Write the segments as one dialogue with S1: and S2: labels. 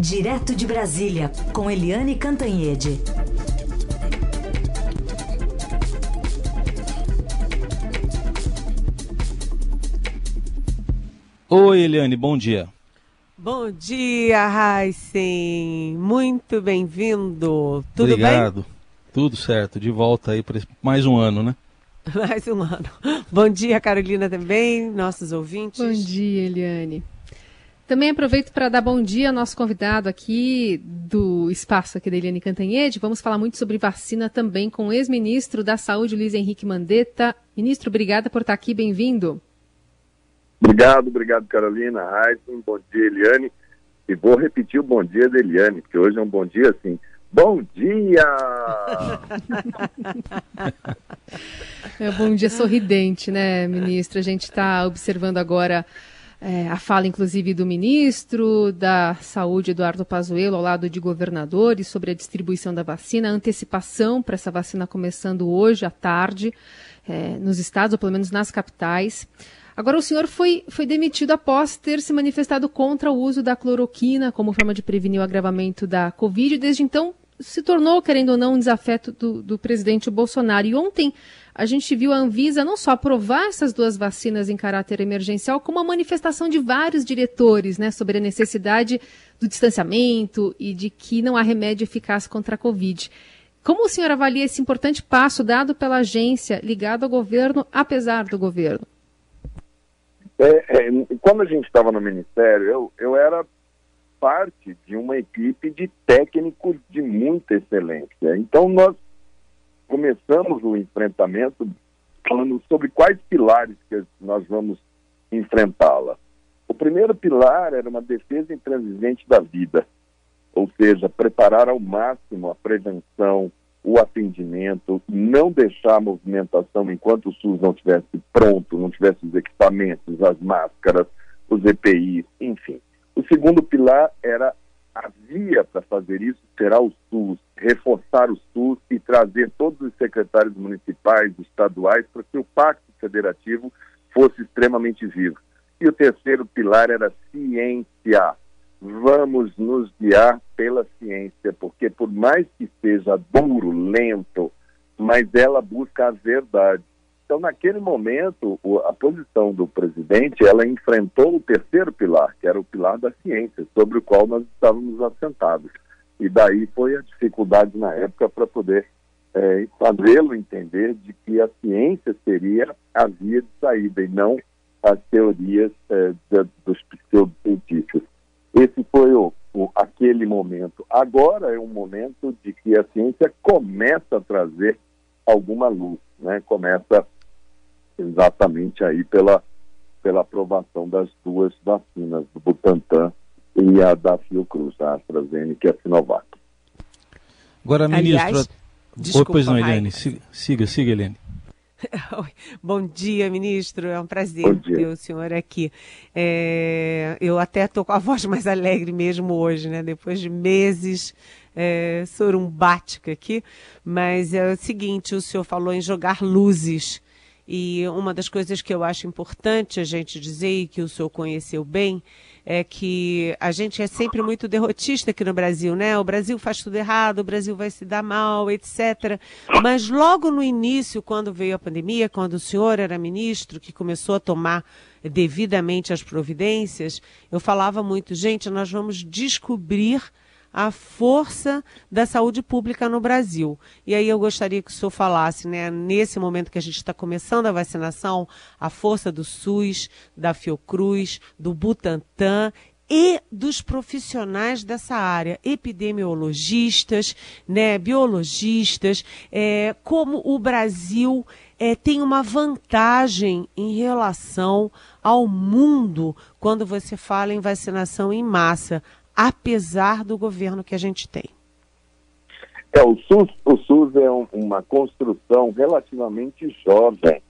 S1: Direto de Brasília, com Eliane Cantanhede.
S2: Oi, Eliane, bom dia.
S3: Bom dia, Heisen. Muito bem-vindo. Tudo
S2: Obrigado.
S3: bem?
S2: Tudo certo. De volta aí para mais um ano, né?
S3: Mais um ano. Bom dia, Carolina, também, nossos ouvintes.
S4: Bom dia, Eliane. Também aproveito para dar bom dia ao nosso convidado aqui do espaço aqui da Eliane Cantanhede. Vamos falar muito sobre vacina também com o ex-ministro da Saúde, Luiz Henrique Mandetta. Ministro, obrigada por estar aqui, bem-vindo.
S5: Obrigado, obrigado, Carolina, Heisen, bom dia, Eliane. E vou repetir o bom dia da Eliane, porque hoje é um bom dia assim. Bom dia!
S4: é um bom dia sorridente, né, ministro? A gente está observando agora é, a fala, inclusive, do ministro da Saúde, Eduardo Pazuello, ao lado de governadores, sobre a distribuição da vacina, a antecipação para essa vacina começando hoje à tarde, é, nos estados, ou pelo menos nas capitais. Agora, o senhor foi, foi demitido após ter se manifestado contra o uso da cloroquina como forma de prevenir o agravamento da Covid. Desde então, se tornou, querendo ou não, um desafeto do, do presidente Bolsonaro. E ontem a gente viu a Anvisa não só aprovar essas duas vacinas em caráter emergencial, como a manifestação de vários diretores né, sobre a necessidade do distanciamento e de que não há remédio eficaz contra a Covid. Como o senhor avalia esse importante passo dado pela agência ligado ao governo, apesar do governo?
S5: É, é, quando a gente estava no Ministério, eu, eu era parte de uma equipe de técnicos de muita excelência. Então, nós começamos o enfrentamento falando sobre quais pilares que nós vamos enfrentá-la. O primeiro pilar era uma defesa intransigente da vida, ou seja, preparar ao máximo a prevenção, o atendimento, não deixar a movimentação enquanto o SUS não estivesse pronto, não tivesse os equipamentos, as máscaras, os EPIs, enfim. O segundo pilar era a via para fazer isso será o SUS, reforçar o SUS e trazer todos os secretários municipais, estaduais, para que o pacto federativo fosse extremamente vivo. E o terceiro pilar era ciência vamos nos guiar pela ciência, porque por mais que seja duro, lento, mas ela busca a verdade. Então, naquele momento, a posição do presidente, ela enfrentou o terceiro pilar, que era o pilar da ciência, sobre o qual nós estávamos assentados. E daí foi a dificuldade na época para poder é, fazê-lo entender de que a ciência seria a via de saída e não as teorias é, dos pseudocientistas. Esse foi o, o, aquele momento. Agora é um momento de que a ciência começa a trazer alguma luz, né? Começa exatamente aí pela, pela aprovação das duas vacinas, do Butantan e a da Fiocruz, a AstraZeneca e a Sinovac.
S2: Agora, ministro... Aliás, desculpa, pois não, Helene. Siga, siga, siga Helene.
S3: Bom dia, ministro. É um prazer ter o senhor aqui. É, eu até estou com a voz mais alegre mesmo hoje, né? Depois de meses é, sorumbática aqui. Mas é o seguinte: o senhor falou em jogar luzes. E uma das coisas que eu acho importante a gente dizer e que o senhor conheceu bem é que a gente é sempre muito derrotista aqui no Brasil, né? O Brasil faz tudo errado, o Brasil vai se dar mal, etc. Mas logo no início, quando veio a pandemia, quando o senhor era ministro, que começou a tomar devidamente as providências, eu falava muito, gente, nós vamos descobrir a força da saúde pública no Brasil. E aí eu gostaria que o senhor falasse, né, nesse momento que a gente está começando a vacinação, a força do SUS, da Fiocruz, do Butantan e dos profissionais dessa área, epidemiologistas, né, biologistas, é, como o Brasil é, tem uma vantagem em relação ao mundo quando você fala em vacinação em massa apesar do governo que a gente tem?
S5: É, o SUS, o SUS é um, uma construção relativamente jovem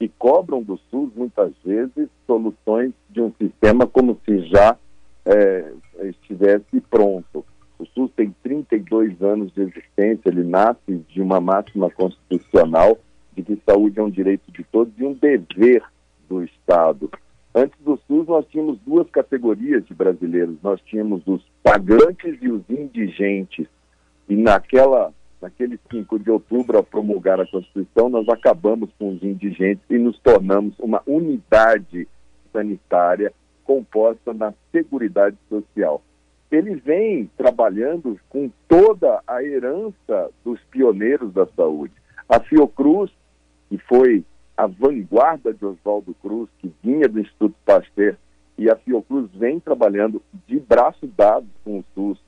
S5: e cobram do SUS muitas vezes soluções de um sistema como se já é, estivesse pronto. O SUS tem 32 anos de existência, ele nasce de uma máxima constitucional de que saúde é um direito de todos e um dever do Estado. Antes do SUS nós tínhamos duas categorias de brasileiros. Nós tínhamos os pagantes e os indigentes. E naquela, naquele 5 de outubro, ao promulgar a Constituição, nós acabamos com os indigentes e nos tornamos uma unidade sanitária composta na Seguridade Social. Ele vem trabalhando com toda a herança dos pioneiros da saúde. A Fiocruz, que foi a vanguarda de Oswaldo Cruz, que vinha do Instituto Pasteur, e a Fiocruz vem trabalhando de braço dado com o SUS,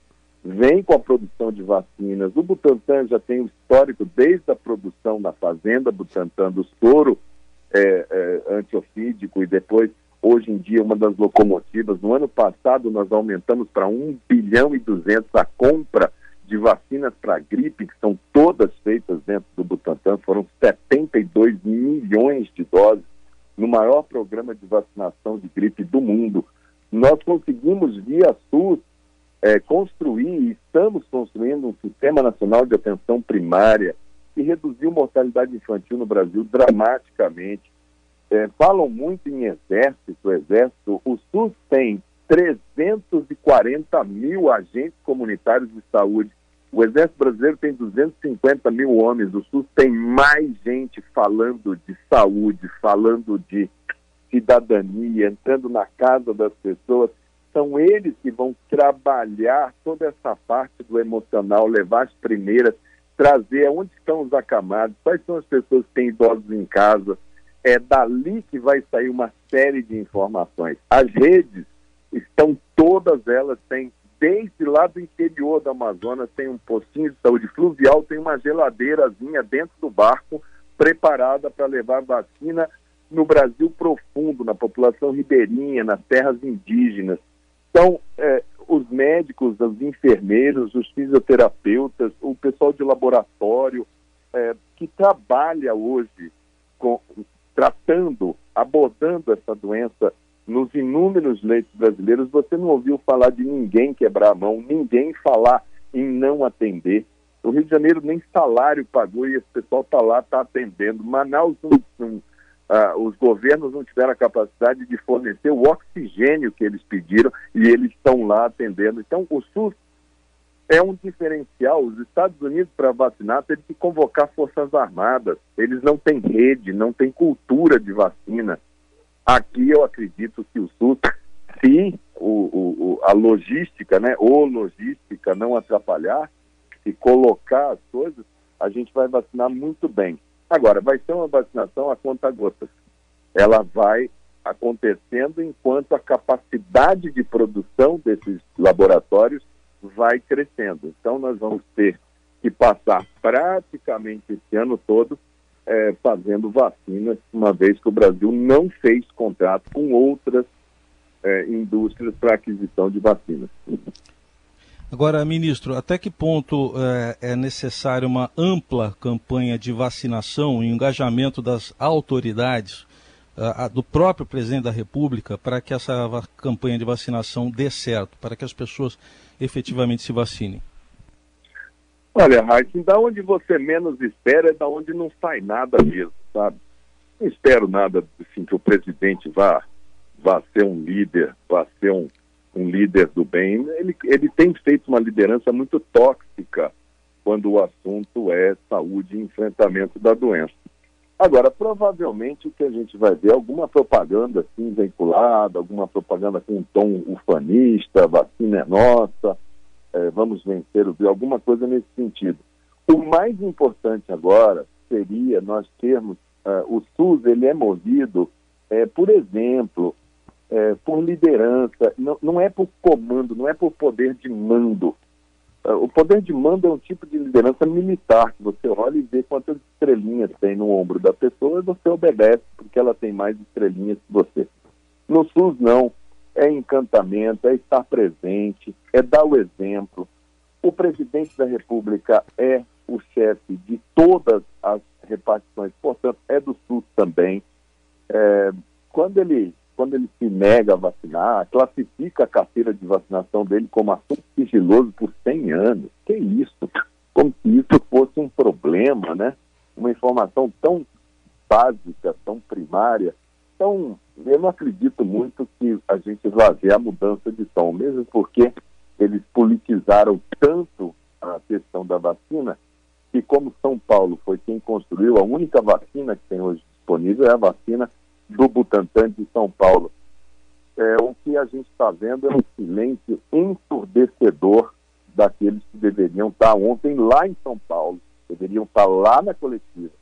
S5: vem com a produção de vacinas. O Butantan já tem um histórico desde a produção na fazenda Butantan do soro é, é, antiofídico e depois, hoje em dia, uma das locomotivas. No ano passado, nós aumentamos para 1 bilhão e 200 a compra de vacinas para gripe, que são todas feitas dentro do Butantan, foram 72 milhões de doses no maior programa de vacinação de gripe do mundo. Nós conseguimos, via SUS, é, construir e estamos construindo um sistema nacional de atenção primária que reduziu mortalidade infantil no Brasil dramaticamente. É, falam muito em exército, exército. O SUS tem 340 mil agentes comunitários de saúde o Exército Brasileiro tem 250 mil homens, o SUS tem mais gente falando de saúde, falando de cidadania, entrando na casa das pessoas. São eles que vão trabalhar toda essa parte do emocional, levar as primeiras, trazer onde estão os acamados, quais são as pessoas que têm idosos em casa. É dali que vai sair uma série de informações. As redes estão todas elas têm desde lá do interior do Amazonas tem um postinho de saúde fluvial, tem uma geladeirazinha dentro do barco preparada para levar vacina no Brasil profundo, na população ribeirinha, nas terras indígenas. Então, é, os médicos, os enfermeiros, os fisioterapeutas, o pessoal de laboratório é, que trabalha hoje com, tratando, abordando essa doença nos inúmeros leitos brasileiros, você não ouviu falar de ninguém quebrar a mão, ninguém falar em não atender. O Rio de Janeiro nem salário pagou e esse pessoal está lá, está atendendo. Manaus, não, ah, os governos não tiveram a capacidade de fornecer o oxigênio que eles pediram e eles estão lá atendendo. Então, o SUS é um diferencial. Os Estados Unidos, para vacinar, teve que convocar forças armadas. Eles não têm rede, não têm cultura de vacina. Aqui eu acredito que o SUS, se o, o, a logística, né, ou logística não atrapalhar, e colocar as coisas, a gente vai vacinar muito bem. Agora, vai ser uma vacinação a conta gotas. Ela vai acontecendo enquanto a capacidade de produção desses laboratórios vai crescendo. Então, nós vamos ter que passar praticamente esse ano todo é, fazendo vacinas, uma vez que o Brasil não fez contrato com outras é, indústrias para aquisição de vacinas.
S2: Agora, ministro, até que ponto é, é necessária uma ampla campanha de vacinação e engajamento das autoridades, uh, do próprio presidente da República, para que essa campanha de vacinação dê certo, para que as pessoas efetivamente se vacinem?
S5: Olha, Raíssa, da onde você menos espera é da onde não sai nada mesmo, sabe? Não espero nada assim, que o presidente vá, vá ser um líder, vá ser um, um líder do bem. Ele, ele tem feito uma liderança muito tóxica quando o assunto é saúde e enfrentamento da doença. Agora, provavelmente o que a gente vai ver é alguma propaganda assim vinculada, alguma propaganda com um tom ufanista, vacina é nossa, é, vamos vencer o vírus, alguma coisa nesse sentido. O mais importante agora seria nós termos, uh, o SUS ele é movido, é, por exemplo, é, por liderança, não, não é por comando, não é por poder de mando. Uh, o poder de mando é um tipo de liderança militar, que você olha e vê quantas estrelinhas tem no ombro da pessoa e você obedece porque ela tem mais estrelinhas que você. No SUS, não é encantamento, é estar presente, é dar o exemplo. O presidente da República é o chefe de todas as repartições, portanto, é do SUS também. É, quando, ele, quando ele se nega a vacinar, classifica a carteira de vacinação dele como assunto sigiloso por 100 anos. Que isso? Como se isso fosse um problema, né? Uma informação tão básica, tão primária. Então, eu não acredito muito que a gente vá ver a mudança de tom, mesmo porque eles politizaram tanto a questão da vacina que como São Paulo foi quem construiu, a única vacina que tem hoje disponível é a vacina do Butantan de São Paulo. É, o que a gente está vendo é um silêncio ensurdecedor daqueles que deveriam estar ontem lá em São Paulo, deveriam estar lá na coletiva,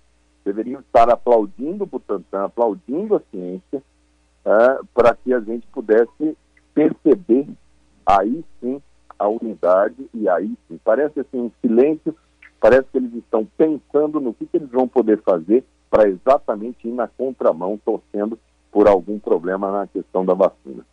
S5: deveriam estar aplaudindo o Butantan, aplaudindo a ciência, é, para que a gente pudesse perceber aí sim a unidade e aí sim. Parece assim um silêncio, parece que eles estão pensando no que, que eles vão poder fazer para exatamente ir na contramão, torcendo por algum problema na questão da vacina.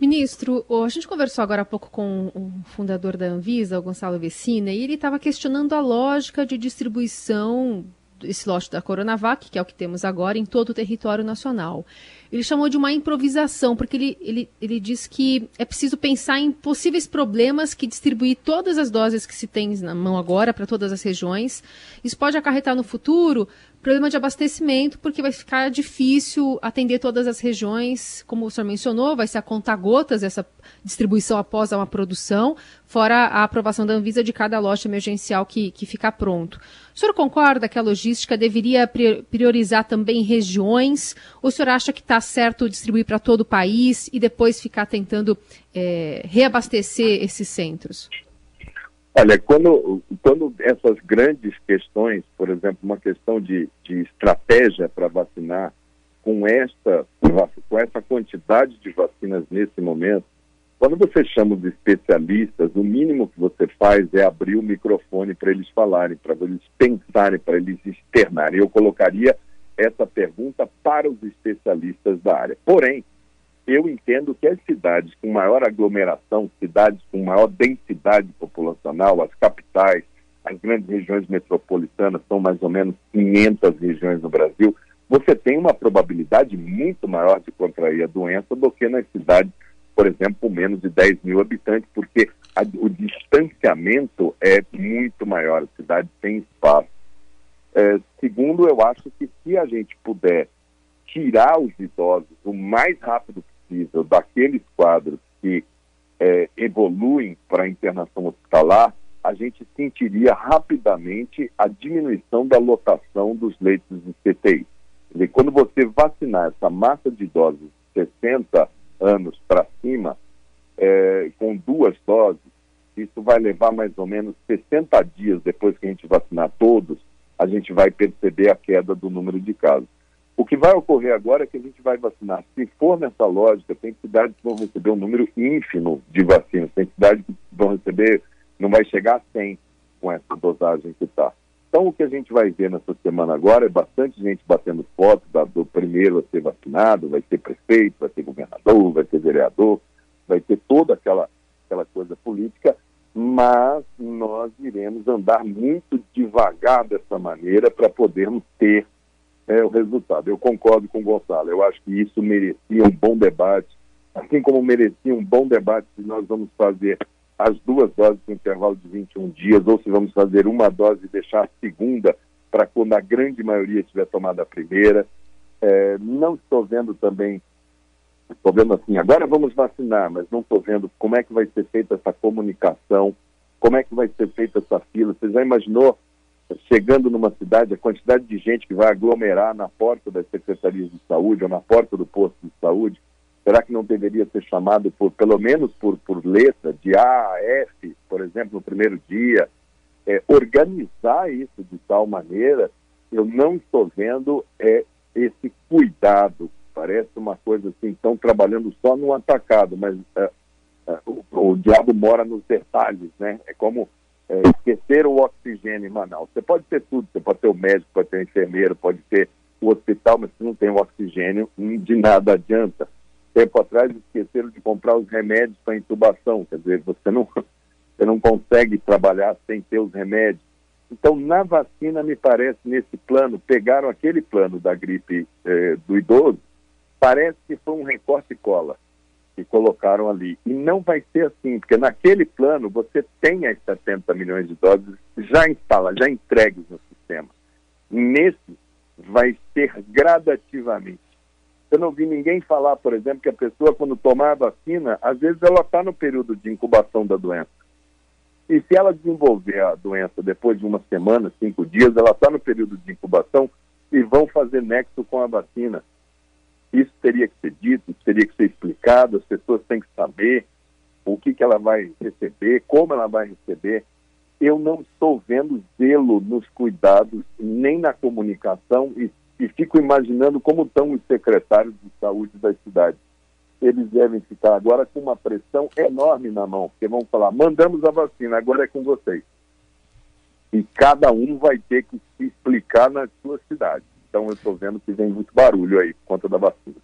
S4: Ministro, a gente conversou agora há pouco com o fundador da Anvisa, o Gonçalo Vecina, e ele estava questionando a lógica de distribuição desse lote da Coronavac, que é o que temos agora, em todo o território nacional. Ele chamou de uma improvisação, porque ele, ele, ele diz que é preciso pensar em possíveis problemas que distribuir todas as doses que se tem na mão agora para todas as regiões. Isso pode acarretar no futuro problema de abastecimento, porque vai ficar difícil atender todas as regiões, como o senhor mencionou, vai ser a conta gotas essa distribuição após uma produção, fora a aprovação da Anvisa de cada lote emergencial que, que ficar pronto. O senhor concorda que a logística deveria priorizar também regiões, ou o senhor acha que está certo distribuir para todo o país e depois ficar tentando é, reabastecer esses centros?
S5: Olha, quando, quando essas grandes questões, por exemplo, uma questão de, de estratégia para vacinar, com esta, com essa quantidade de vacinas nesse momento, quando você chama os especialistas, o mínimo que você faz é abrir o microfone para eles falarem, para eles pensarem, para eles externarem. Eu colocaria essa pergunta para os especialistas da área. Porém, eu entendo que as cidades com maior aglomeração, cidades com maior densidade populacional, as capitais, as grandes regiões metropolitanas, são mais ou menos 500 regiões no Brasil, você tem uma probabilidade muito maior de contrair a doença do que nas cidades, por exemplo, com menos de 10 mil habitantes, porque a, o distanciamento é muito maior, a cidade tem espaço. É, segundo, eu acho que se a gente puder tirar os idosos o mais rápido possível daqueles quadros que é, evoluem para a internação hospitalar, a gente sentiria rapidamente a diminuição da lotação dos leitos de CTI. Quando você vacinar essa massa de idosos de 60 anos para cima, é, com duas doses, isso vai levar mais ou menos 60 dias depois que a gente vacinar todos, a gente vai perceber a queda do número de casos. O que vai ocorrer agora é que a gente vai vacinar. Se for nessa lógica, tem cidades que vão receber um número ínfimo de vacinas, tem cidades que vão receber, não vai chegar a 100 com essa dosagem que está. Então, o que a gente vai ver nessa semana agora é bastante gente batendo foto da, do primeiro a ser vacinado, vai ter prefeito, vai ter governador, vai ter vereador, vai ter toda aquela, aquela coisa política, mas nós iremos andar muito devagar dessa maneira para podermos ter é, o resultado. Eu concordo com o Gonçalo, eu acho que isso merecia um bom debate, assim como merecia um bom debate se nós vamos fazer as duas doses com intervalo de 21 dias, ou se vamos fazer uma dose e deixar a segunda para quando a grande maioria tiver tomado a primeira. É, não estou vendo também, estou vendo assim, agora vamos vacinar, mas não estou vendo como é que vai ser feita essa comunicação, como é que vai ser feita essa fila. Você já imaginou chegando numa cidade, a quantidade de gente que vai aglomerar na porta das secretarias de saúde ou na porta do posto de saúde, será que não deveria ser chamado por, pelo menos por, por letra, de A a F, por exemplo, no primeiro dia? É, organizar isso de tal maneira, eu não estou vendo é, esse cuidado. Parece uma coisa assim, estão trabalhando só no atacado, mas é, é, o, o diabo mora nos detalhes, né? É como é, esquecer o oxigênio em Manaus. Você pode ter tudo, você pode ter o médico, pode ter o enfermeiro, pode ter o hospital, mas se não tem o oxigênio, de nada adianta. Tempo atrás esqueceram de comprar os remédios para intubação, quer dizer, você não, você não consegue trabalhar sem ter os remédios. Então, na vacina, me parece, nesse plano, pegaram aquele plano da gripe eh, do idoso, parece que foi um recorte e cola que colocaram ali. E não vai ser assim, porque naquele plano você tem as 70 milhões de doses já instaladas, já entregues no sistema. Nesse, vai ser gradativamente. Eu não vi ninguém falar, por exemplo, que a pessoa, quando tomar a vacina, às vezes ela está no período de incubação da doença. E se ela desenvolver a doença depois de uma semana, cinco dias, ela está no período de incubação e vão fazer nexo com a vacina. Isso teria que ser dito, isso teria que ser explicado, as pessoas têm que saber o que, que ela vai receber, como ela vai receber. Eu não estou vendo zelo nos cuidados, nem na comunicação, e, e fico imaginando como estão os secretários de saúde das cidades. Eles devem ficar agora com uma pressão enorme na mão, porque vão falar: mandamos a vacina, agora é com vocês. E cada um vai ter que se explicar na sua cidade. Então eu estou vendo que vem muito barulho aí por conta da vacina.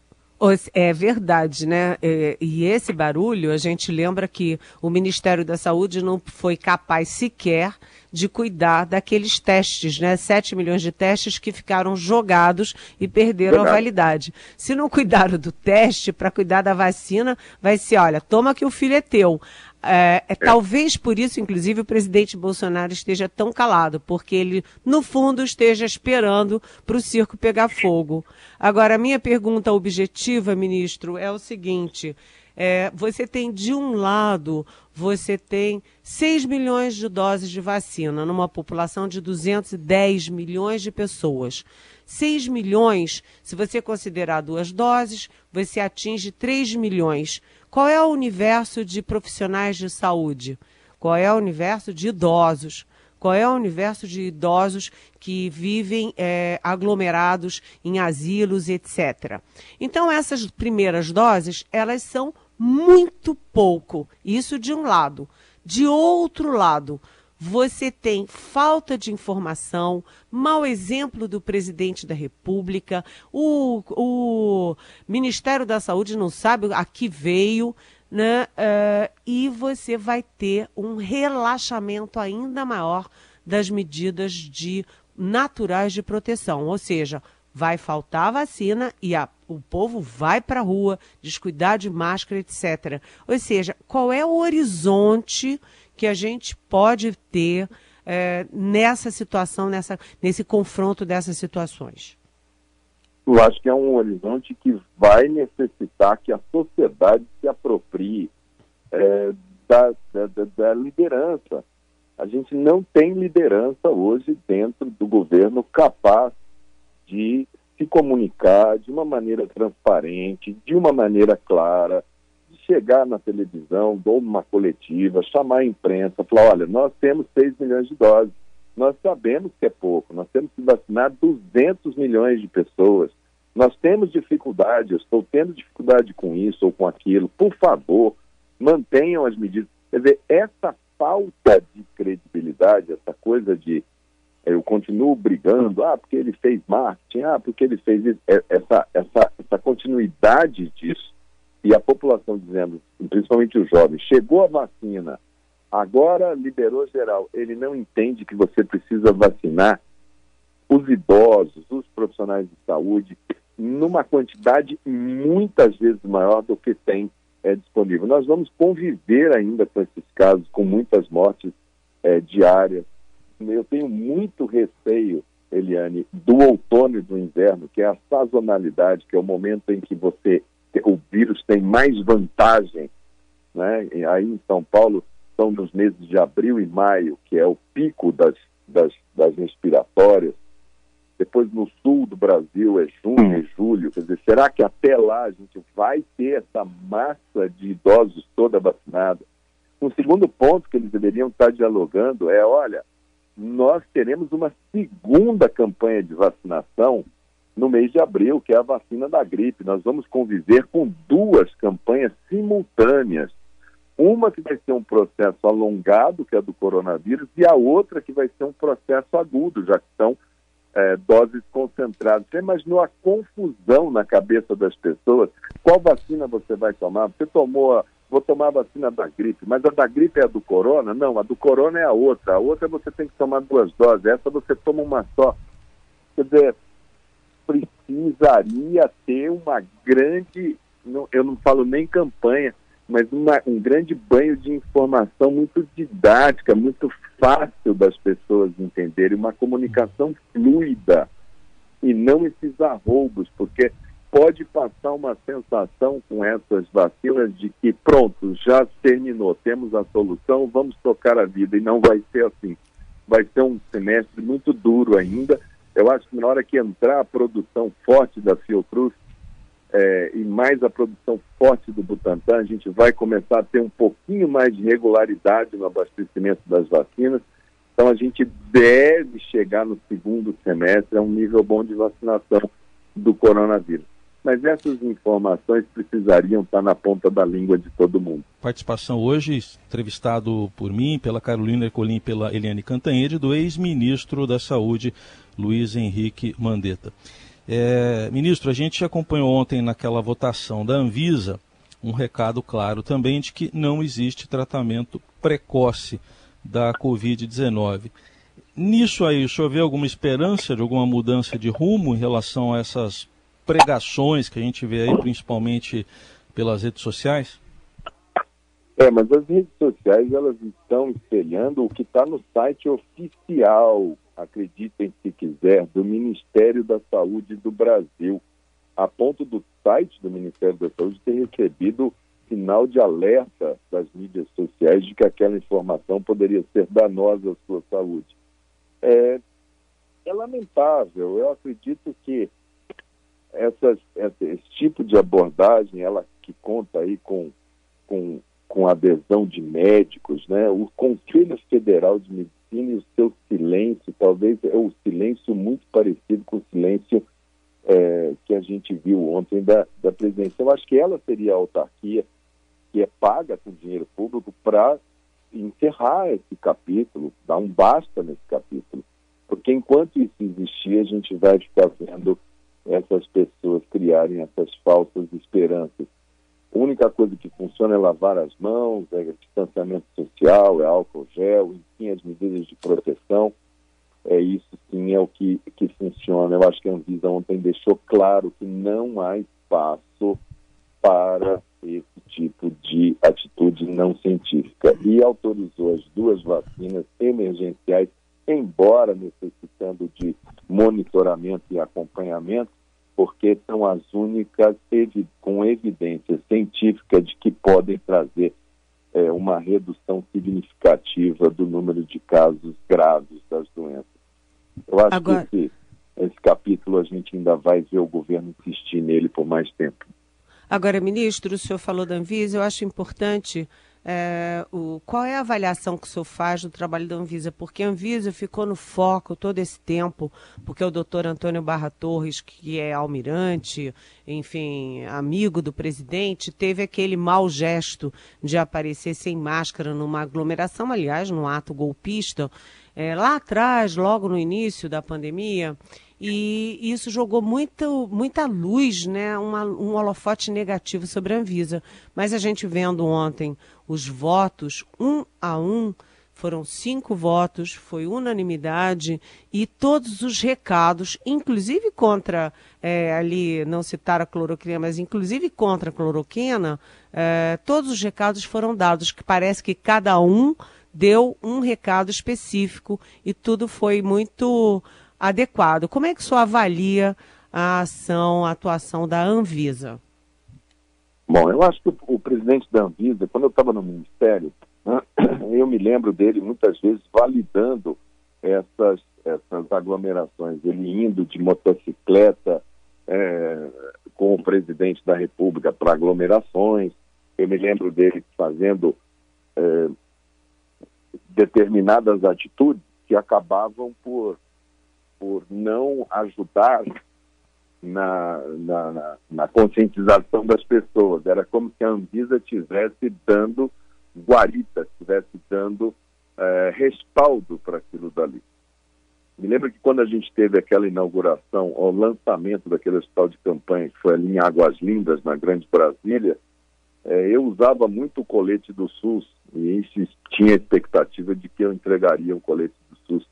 S3: É verdade, né? É, e esse barulho, a gente lembra que o Ministério da Saúde não foi capaz sequer de cuidar daqueles testes, né? 7 milhões de testes que ficaram jogados e perderam Verdade. a validade. Se não cuidaram do teste, para cuidar da vacina, vai ser, olha, toma que o filho é teu. É, é, talvez por isso, inclusive, o presidente Bolsonaro esteja tão calado, porque ele, no fundo, esteja esperando para o circo pegar fogo. Agora, a minha pergunta objetiva, ministro, é o seguinte: é, você tem, de um lado, você tem 6 milhões de doses de vacina numa população de 210 milhões de pessoas. 6 milhões, se você considerar duas doses, você atinge 3 milhões. Qual é o universo de profissionais de saúde? Qual é o universo de idosos? Qual é o universo de idosos que vivem é, aglomerados em asilos, etc. Então, essas primeiras doses, elas são muito pouco. Isso de um lado. De outro lado, você tem falta de informação, mau exemplo do presidente da República, o, o Ministério da Saúde não sabe a que veio, né? Uh, e você vai ter um relaxamento ainda maior das medidas de naturais de proteção, ou seja, vai faltar vacina e a, o povo vai para a rua, descuidar de máscara, etc. Ou seja, qual é o horizonte que a gente pode ter é, nessa situação, nessa, nesse confronto dessas situações?
S5: Eu acho que é um horizonte que vai necessitar que a sociedade se aproprie é, da, da, da liderança. A gente não tem liderança hoje dentro do governo capaz de se comunicar de uma maneira transparente, de uma maneira clara, chegar na televisão ou numa coletiva, chamar a imprensa, falar, olha, nós temos 6 milhões de doses, nós sabemos que é pouco, nós temos que vacinar 200 milhões de pessoas, nós temos dificuldade, eu estou tendo dificuldade com isso ou com aquilo, por favor, mantenham as medidas. Quer dizer, essa falta de credibilidade, essa coisa de eu continuo brigando, ah, porque ele fez marketing, ah, porque ele fez isso, é, essa, essa, essa continuidade disso, e a população dizendo, principalmente os jovens, chegou a vacina, agora liberou geral, ele não entende que você precisa vacinar os idosos, os profissionais de saúde, numa quantidade muitas vezes maior do que tem é, disponível. Nós vamos conviver ainda com esses casos, com muitas mortes é, diárias. Eu tenho muito receio, Eliane, do outono e do inverno, que é a sazonalidade, que é o momento em que você o vírus tem mais vantagem. Né? E aí em São Paulo são nos meses de abril e maio, que é o pico das, das, das respiratórias. Depois no sul do Brasil é junho e julho. Quer dizer, será que até lá a gente vai ter essa massa de idosos toda vacinada? Um segundo ponto que eles deveriam estar dialogando é, olha, nós teremos uma segunda campanha de vacinação no mês de abril, que é a vacina da gripe. Nós vamos conviver com duas campanhas simultâneas. Uma que vai ser um processo alongado, que é do coronavírus, e a outra que vai ser um processo agudo, já que são é, doses concentradas. Você imaginou a confusão na cabeça das pessoas? Qual vacina você vai tomar? Você tomou a, vou tomar a vacina da gripe, mas a da gripe é a do corona? Não, a do corona é a outra. A outra você tem que tomar duas doses, essa você toma uma só. Quer dizer, precisaria ter uma grande, eu não falo nem campanha, mas uma, um grande banho de informação muito didática, muito fácil das pessoas entenderem, uma comunicação fluida. e não esses arroubos, porque pode passar uma sensação com essas vacinas de que pronto, já terminou, temos a solução, vamos tocar a vida e não vai ser assim. Vai ser um semestre muito duro ainda. Eu acho que na hora que entrar a produção forte da Fiocruz é, e mais a produção forte do Butantan, a gente vai começar a ter um pouquinho mais de regularidade no abastecimento das vacinas. Então a gente deve chegar no segundo semestre a um nível bom de vacinação do coronavírus mas essas informações precisariam estar na ponta da língua de todo mundo.
S2: Participação hoje, entrevistado por mim, pela Carolina Ercolim e pela Eliane Cantanhede, do ex-ministro da Saúde, Luiz Henrique Mandetta. É, ministro, a gente acompanhou ontem naquela votação da Anvisa um recado claro também de que não existe tratamento precoce da Covid-19. Nisso aí, o senhor vê alguma esperança de alguma mudança de rumo em relação a essas pregações que a gente vê aí, principalmente pelas redes sociais?
S5: É, mas as redes sociais elas estão espelhando o que está no site oficial, acreditem se quiser, do Ministério da Saúde do Brasil, a ponto do site do Ministério da Saúde ter recebido sinal de alerta das mídias sociais de que aquela informação poderia ser danosa à sua saúde. É, é lamentável. Eu acredito que essas, esse tipo de abordagem, ela que conta aí com, com, com adesão de médicos, né? O Conselho Federal de Medicina e o seu silêncio, talvez é o silêncio muito parecido com o silêncio é, que a gente viu ontem da, da presidência. Eu acho que ela seria a autarquia que é paga com dinheiro público para encerrar esse capítulo, dar um basta nesse capítulo. Porque enquanto isso existir, a gente vai ficar vendo essas pessoas criarem essas falsas esperanças. A única coisa que funciona é lavar as mãos, é distanciamento social, é álcool gel, enfim, as medidas de proteção. É isso sim é o que, que funciona. Eu acho que a Anvisa ontem deixou claro que não há espaço para esse tipo de atitude não científica e autorizou as duas vacinas emergenciais, embora necessitando de monitoramento e acompanhamento, porque são as únicas com evidência científica de que podem trazer é, uma redução significativa do número de casos graves das doenças. Eu acho Agora... que esse, esse capítulo a gente ainda vai ver o governo insistir nele por mais tempo.
S3: Agora, ministro, o senhor falou da Anvisa, eu acho importante é, o, qual é a avaliação que o senhor faz do trabalho da Anvisa? Porque a Anvisa ficou no foco todo esse tempo, porque o doutor Antônio Barra Torres, que é almirante, enfim, amigo do presidente, teve aquele mau gesto de aparecer sem máscara numa aglomeração, aliás, num ato golpista, é, lá atrás, logo no início da pandemia e isso jogou muito, muita luz, né, uma, um holofote negativo sobre a Anvisa. Mas a gente vendo ontem os votos, um a um, foram cinco votos, foi unanimidade e todos os recados, inclusive contra, é, ali, não citar a cloroquina, mas inclusive contra a cloroquina, é, todos os recados foram dados, que parece que cada um deu um recado específico e tudo foi muito adequado. Como é que o senhor avalia a ação, a atuação da Anvisa?
S5: Bom, eu acho que o, presidente da Anvisa, quando eu estava no Ministério, eu me lembro dele muitas vezes validando essas, essas aglomerações. Ele indo de motocicleta é, com o presidente da República para aglomerações. Eu me lembro dele fazendo é, determinadas atitudes que acabavam por por não ajudar na, na, na, na conscientização das pessoas. Era como se a Anvisa estivesse dando guarita, estivesse dando é, respaldo para aquilo dali. Me lembro que quando a gente teve aquela inauguração, o lançamento daquele hospital de campanha, que foi ali em Águas Lindas, na Grande Brasília, é, eu usava muito o colete do SUS e tinha expectativa de que eu entregaria o colete do SUS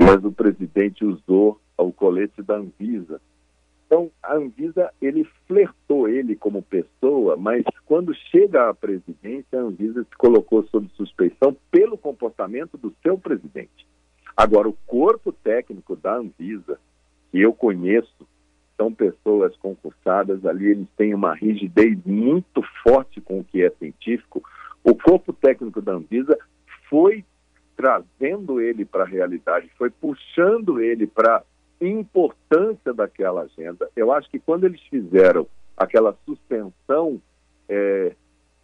S5: mas o presidente usou o colete da Anvisa. Então, a Anvisa, ele flertou ele como pessoa, mas quando chega à presidência, a Anvisa se colocou sob suspeição pelo comportamento do seu presidente. Agora, o corpo técnico da Anvisa que eu conheço são pessoas concursadas ali, eles têm uma rigidez muito forte com o que é científico. O corpo técnico da Anvisa foi trazendo ele para a realidade, foi puxando ele para a importância daquela agenda. Eu acho que quando eles fizeram aquela suspensão é,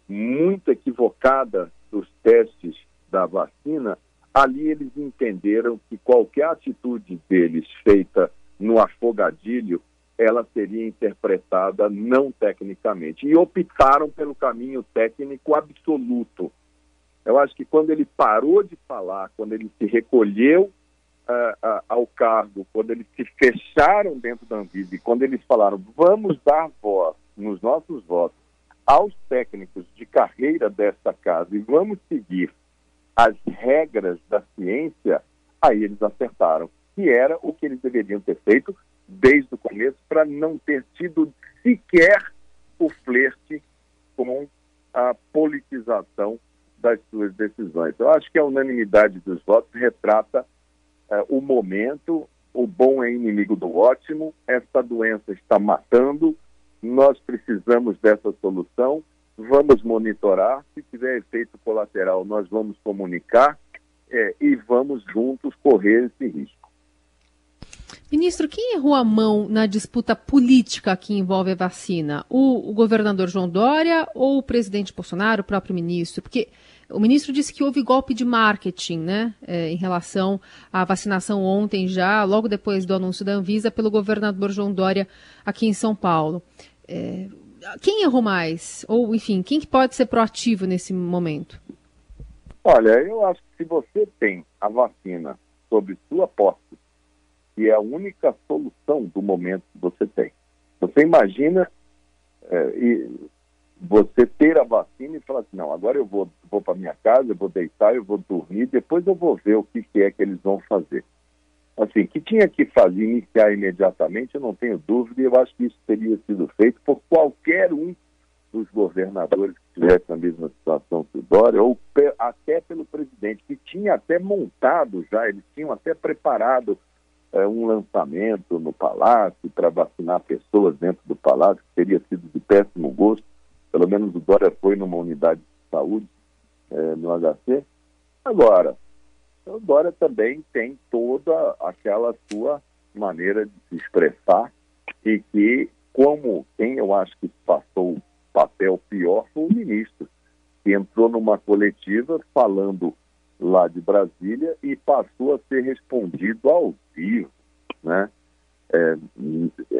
S5: muito equivocada dos testes da vacina, ali eles entenderam que qualquer atitude deles feita no afogadilho, ela seria interpretada não tecnicamente. E optaram pelo caminho técnico absoluto. Eu acho que quando ele parou de falar, quando ele se recolheu uh, uh, ao cargo, quando eles se fecharam dentro da Anvisa e quando eles falaram vamos dar voz nos nossos votos aos técnicos de carreira desta casa e vamos seguir as regras da ciência, aí eles acertaram. Que era o que eles deveriam ter feito desde o começo para não ter tido sequer o flerte com a politização das suas decisões. Eu acho que a unanimidade dos votos retrata uh, o momento, o bom é inimigo do ótimo, essa doença está matando, nós precisamos dessa solução vamos monitorar. Se tiver efeito colateral, nós vamos comunicar é, e vamos juntos correr esse risco.
S4: Ministro, quem errou a mão na disputa política que envolve a vacina? O, o, governador João Dória ou o presidente Bolsonaro, o próprio ministro? Porque o ministro disse que houve golpe de marketing, né, é, em relação à vacinação ontem já, logo depois do anúncio da Anvisa, pelo governador João Dória aqui em São Paulo. É, quem errou mais? Ou, enfim, quem que pode ser proativo nesse momento?
S5: Olha, eu acho que se você tem a vacina sob sua posse, que é a única solução do momento que você tem. Você imagina é, e você ter a vacina e falar assim, não, agora eu vou, vou para minha casa, eu vou deitar, eu vou dormir, depois eu vou ver o que, que é que eles vão fazer assim, que tinha que fazer, iniciar imediatamente, eu não tenho dúvida, e eu acho que isso teria sido feito por qualquer um dos governadores que estivesse na mesma situação que o Dória, ou até pelo presidente, que tinha até montado já, eles tinham até preparado é, um lançamento no Palácio para vacinar pessoas dentro do Palácio, que teria sido de péssimo gosto, pelo menos o Dória foi numa unidade de saúde é, no HC. Agora, o Dória também tem toda aquela sua maneira de se expressar e que, como quem eu acho que passou o papel pior foi o ministro, que entrou numa coletiva falando lá de Brasília e passou a ser respondido ao vivo, né? É,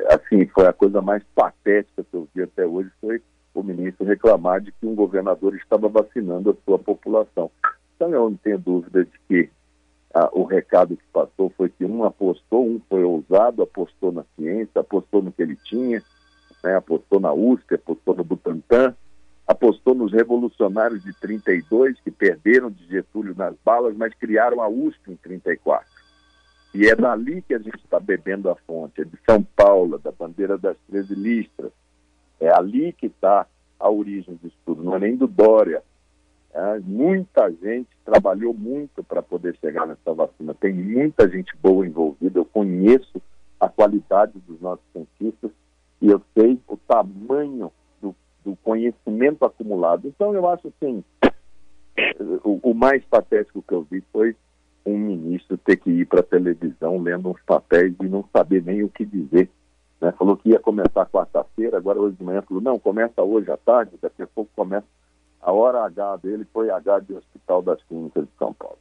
S5: assim, foi a coisa mais patética que eu vi até hoje, foi o ministro reclamar de que um governador estava vacinando a sua população. Então eu não tenho dúvida de que ah, o recado que passou foi que um apostou, um foi ousado, apostou na ciência, apostou no que ele tinha, né, apostou na USP, apostou no Butantan, apostou nos revolucionários de 32 que perderam de Getúlio nas balas, mas criaram a USP em 34. E é dali que a gente está bebendo a fonte, é de São Paulo, da bandeira das 13 listras. É ali que está a origem disso tudo, não é nem do Dória, é, muita gente trabalhou muito para poder chegar nessa vacina. Tem muita gente boa envolvida. Eu conheço a qualidade dos nossos cientistas e eu sei o tamanho do, conhecimento acumulado. Então, eu acho assim: o, o, mais patético que eu vi foi um ministro ter que ir para a televisão lendo uns papéis e não saber nem o que dizer. Né? Falou que ia começar quarta-feira, agora hoje de manhã falou: não, começa hoje à tarde, daqui a pouco começa a hora H dele foi H de Hospital das Clínicas de São Paulo.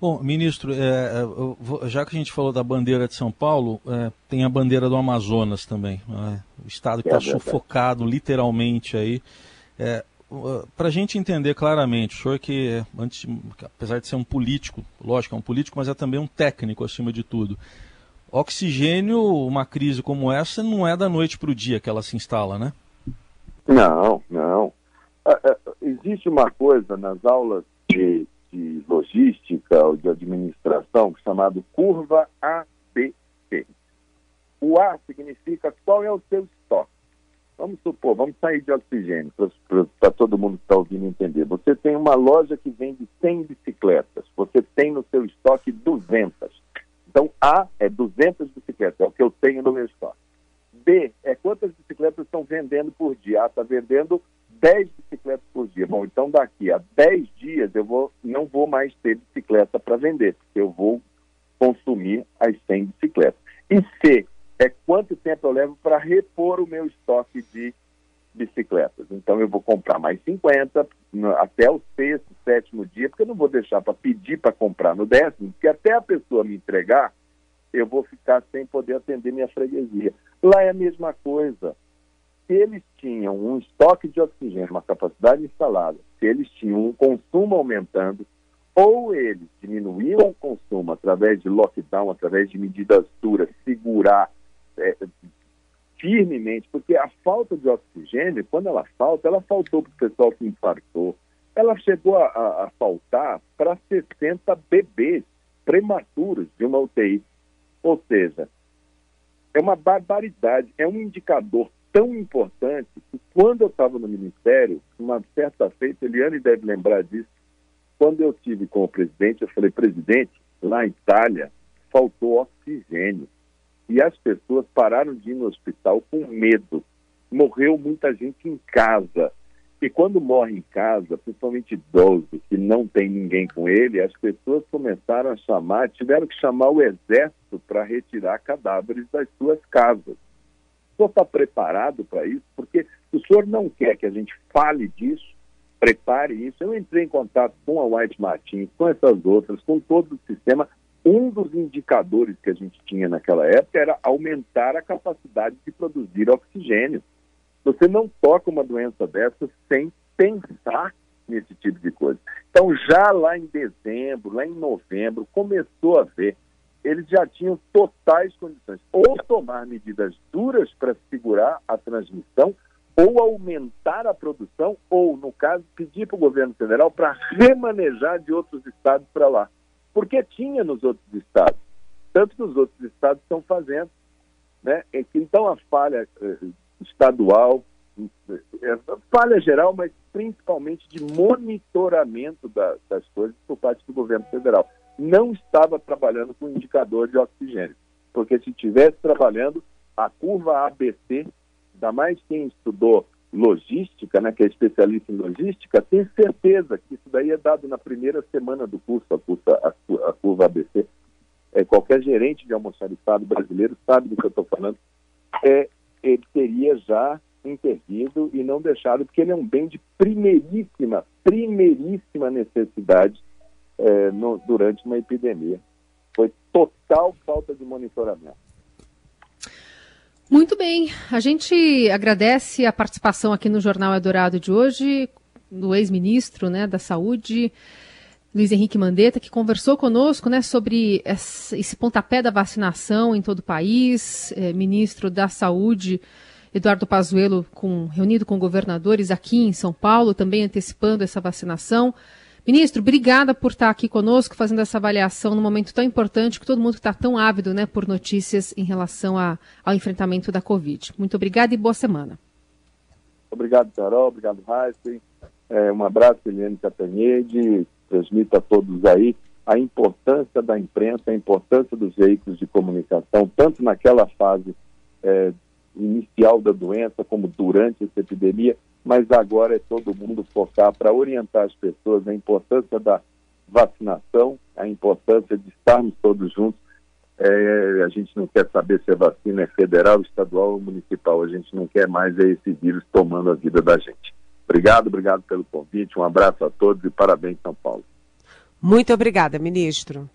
S2: Bom, ministro, é, é já que a gente falou da bandeira de São Paulo, é, tem a bandeira do Amazonas também. Né? O estado que está é sufocado literalmente aí. É, Para a gente entender claramente, o senhor que, antes, apesar de ser um político, lógico, é um político, mas é também um técnico acima de tudo. Oxigênio, uma crise como essa, não é da noite para o dia que ela se instala, né?
S5: Não, não. É, é, existe uma coisa nas aulas de, de logística ou de administração chamado curva ABC. O A significa qual é o seu estoque. Vamos supor, vamos sair de oxigênio para todo mundo que está ouvindo entender. Você tem uma loja que vende 100 bicicletas, você tem no seu estoque 200. Então, A é 200 bicicletas, é o que eu tenho no meu estoque. B é quantas bicicletas estão vendendo por dia. A está vendendo 10 bicicletas por dia. Bom, então daqui a 10 dias eu vou, não vou mais ter bicicleta para vender, porque eu vou consumir as 100 bicicletas. E C é quanto tempo eu levo para repor o meu estoque de bicicletas. Então eu vou comprar mais 50 até o sexto, sétimo dia, porque eu não vou deixar para pedir para comprar no décimo, porque até a pessoa me entregar, eu vou ficar sem poder atender minha freguesia. Lá é a mesma coisa. Se eles tinham um estoque de oxigênio, uma capacidade instalada, se eles tinham um consumo aumentando, ou eles diminuíam o consumo através de lockdown, através de medidas duras, segurar é, firmemente, porque a falta de oxigênio, quando ela falta, ela faltou para o pessoal que infartou, ela chegou a, a, a faltar para 60 bebês prematuros de uma UTI. Ou seja, é uma barbaridade, é um indicador tão importante que quando eu estava no Ministério, uma certa feita, Eliane deve lembrar disso, quando eu tive com o presidente, eu falei, presidente, lá em Itália faltou oxigênio. E as pessoas pararam de ir no hospital com medo. Morreu muita gente em casa. E quando morre em casa, principalmente idoso, que não tem ninguém com ele, as pessoas começaram a chamar, tiveram que chamar o exército para retirar cadáveres das suas casas. Senhor está preparado para isso? Porque o senhor não quer que a gente fale disso, prepare isso. Eu entrei em contato com a White Martins, com essas outras, com todo o sistema, um dos indicadores que a gente tinha naquela época era aumentar a capacidade de produzir oxigênio. Você não toca uma doença dessa sem pensar nesse tipo de coisa. Então, já lá em dezembro, lá em novembro, começou a ver, eles já tinham totais condições, ou tomar medidas duras para segurar a transmissão, ou aumentar a produção, ou, no caso, pedir para o governo federal para remanejar de outros estados para lá porque tinha nos outros estados. Tanto que os outros estados estão fazendo. Né? Então, a falha eh, estadual, eh, falha geral, mas principalmente de monitoramento da, das coisas por parte do governo federal. Não estava trabalhando com indicador de oxigênio, porque se estivesse trabalhando, a curva ABC, ainda mais quem estudou logística, né, que é especialista em logística, tem certeza que isso daí é dado na primeira semana do curso, a, curso, a, a curva ABC. É, qualquer gerente de almoxarifado brasileiro sabe do que eu estou falando. É, ele teria já intervido e não deixado, porque ele é um bem de primeiríssima, primeiríssima necessidade é, no, durante uma epidemia. Foi total falta de monitoramento.
S4: Muito bem. A gente agradece a participação aqui no Jornal Eldorado de hoje do ex-ministro né, da Saúde, Luiz Henrique Mandetta, que conversou conosco né, sobre esse pontapé da vacinação em todo o país. É, ministro da Saúde, Eduardo Pazuello, com, reunido com governadores aqui em São Paulo, também antecipando essa vacinação. Ministro, obrigada por estar aqui conosco, fazendo essa avaliação num momento tão importante que todo mundo está tão ávido né, por notícias em relação a, ao enfrentamento da Covid. Muito obrigada e boa semana.
S5: Obrigado, Carol. Obrigado, Heisen. É, um abraço, Eliane Catanhede. Transmita a todos aí a importância da imprensa, a importância dos veículos de comunicação, tanto naquela fase é, inicial da doença como durante essa epidemia mas agora é todo mundo focar para orientar as pessoas a importância da vacinação, a importância de estarmos todos juntos. É, a gente não quer saber se a vacina é federal, estadual ou municipal. A gente não quer mais esse vírus tomando a vida da gente. Obrigado, obrigado pelo convite. Um abraço a todos e parabéns, São Paulo.
S3: Muito obrigada, ministro.